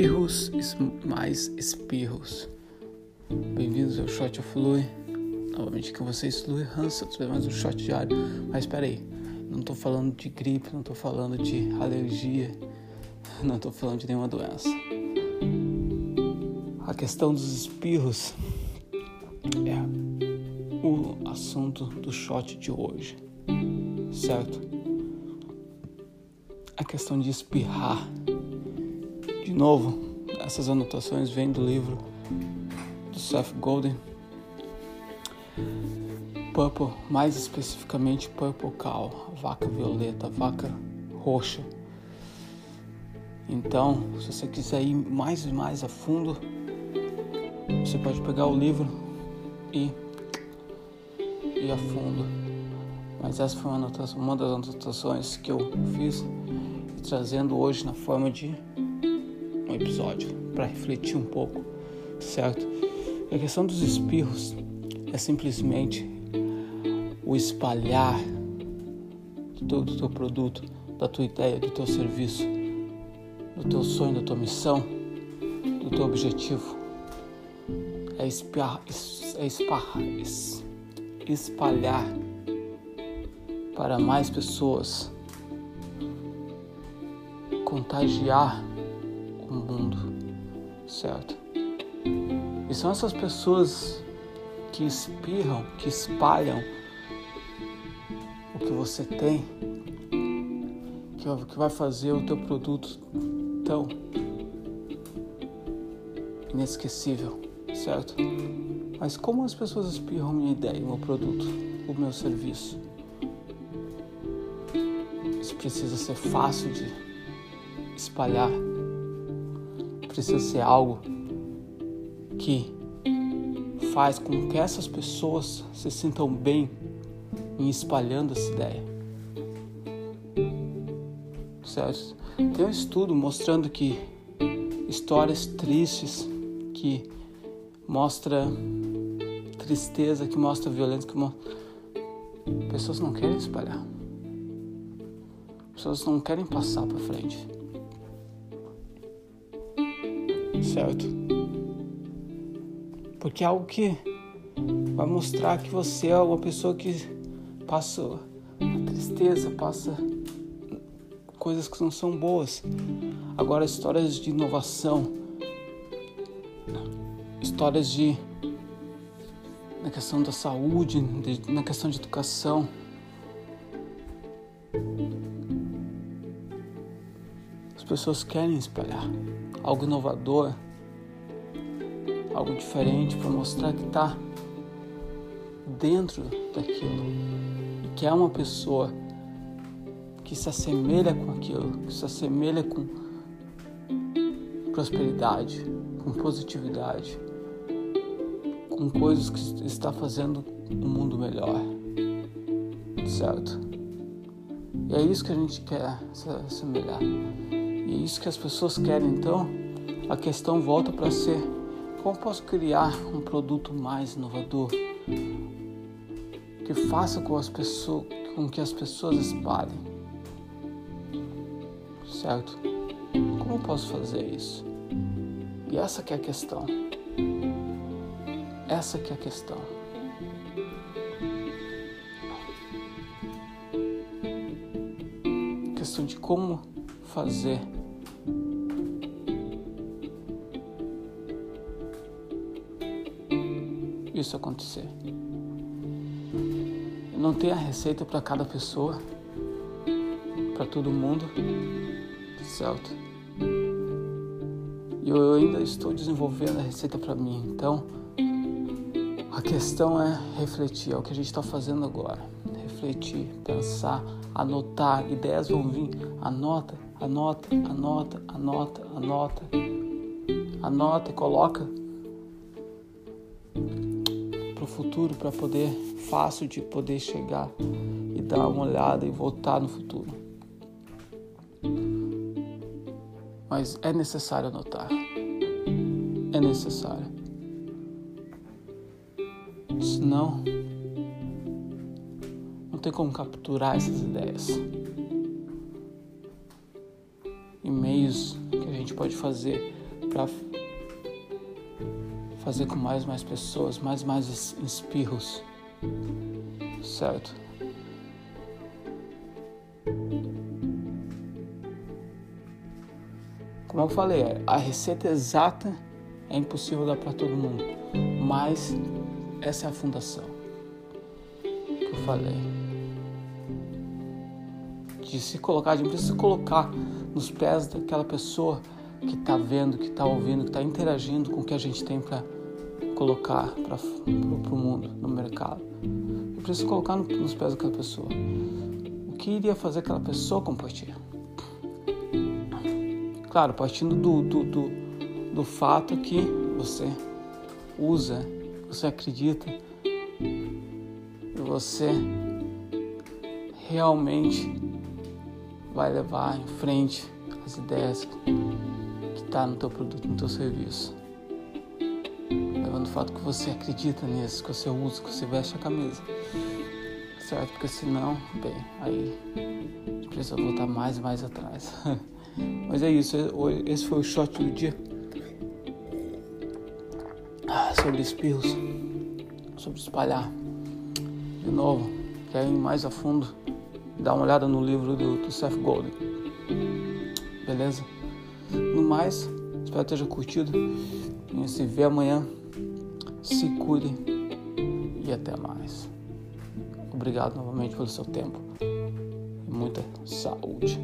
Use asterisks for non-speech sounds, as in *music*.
espirros mais espirros. Bem-vindos ao Shot of Lui. Novamente com vocês, Lui Hansen, mais um shot diário. Mas espera aí, não estou falando de gripe, não estou falando de alergia, não estou falando de nenhuma doença. A questão dos espirros é o assunto do shot de hoje, certo? A questão de espirrar de novo, essas anotações vêm do livro do Seth Golden, Purple, mais especificamente Purple Cow, vaca violeta, vaca roxa. Então, se você quiser ir mais e mais a fundo, você pode pegar o livro e ir a fundo. Mas essa foi uma, anotação, uma das anotações que eu fiz trazendo hoje na forma de um episódio para refletir um pouco, certo? a questão dos espirros é simplesmente o espalhar do, do teu produto, da tua ideia, do teu serviço, do teu sonho, da tua missão, do teu objetivo. É, espiar, é espar, espalhar para mais pessoas, contagiar o mundo, certo? E são essas pessoas que espirram, que espalham o que você tem, que vai fazer o teu produto tão inesquecível, certo? Mas como as pessoas espirram minha ideia, meu produto, o meu serviço? Isso precisa ser fácil de espalhar precisa ser algo que faz com que essas pessoas se sintam bem em espalhando essa ideia. Certo? Tem um estudo mostrando que histórias tristes que mostra tristeza, que mostra violência, que mostra... pessoas não querem espalhar. Pessoas não querem passar para frente certo? Porque é algo que vai mostrar que você é uma pessoa que passa tristeza, passa coisas que não são boas. Agora, histórias de inovação, histórias de na questão da saúde, de, na questão de educação. As pessoas querem espalhar algo inovador, algo diferente para mostrar que está dentro daquilo e que é uma pessoa que se assemelha com aquilo, que se assemelha com prosperidade, com positividade, com coisas que está fazendo um mundo melhor, certo? E é isso que a gente quer se assemelhar. E isso que as pessoas querem, então a questão volta para ser como posso criar um produto mais inovador que faça com, as pessoas, com que as pessoas espalhem, certo? Como posso fazer isso? E essa que é a questão. Essa que é a questão. questão de como fazer isso acontecer. Não tem a receita para cada pessoa, para todo mundo, certo? E eu ainda estou desenvolvendo a receita para mim. Então, a questão é refletir, é o que a gente está fazendo agora. Refletir, pensar, anotar, ideias vão vir. Anota, anota, anota, anota, anota. Anota e coloca para o futuro para poder fácil de poder chegar e dar uma olhada e voltar no futuro. Mas é necessário anotar. É necessário. Senão não tem como capturar essas ideias. E meios que a gente pode fazer para fazer com mais mais pessoas, mais mais espirros, certo? Como eu falei, a receita exata é impossível dar para todo mundo, mas essa é a fundação que eu falei. De se colocar, de se colocar nos pés daquela pessoa que está vendo, que está ouvindo, que está interagindo com o que a gente tem para colocar para o mundo, no mercado. Eu preciso colocar no, nos pés daquela pessoa. O que iria fazer aquela pessoa compartilhar? Claro, partindo do, do, do, do fato que você usa, você acredita e você realmente vai levar em frente as ideias que está no teu produto, no teu serviço. Levando o fato que você acredita nisso, que você usa, que você veste a camisa. Certo? Porque senão, bem, aí precisa voltar mais e mais atrás. *laughs* Mas é isso, esse foi o shot do dia. Ah, sobre espirros, sobre espalhar. De novo, quer ir mais a fundo? Dá uma olhada no livro do, do Seth Godin. Beleza? No mais, espero que esteja curtido. E se vê amanhã. Se cuidem e até mais. Obrigado novamente pelo seu tempo e muita saúde.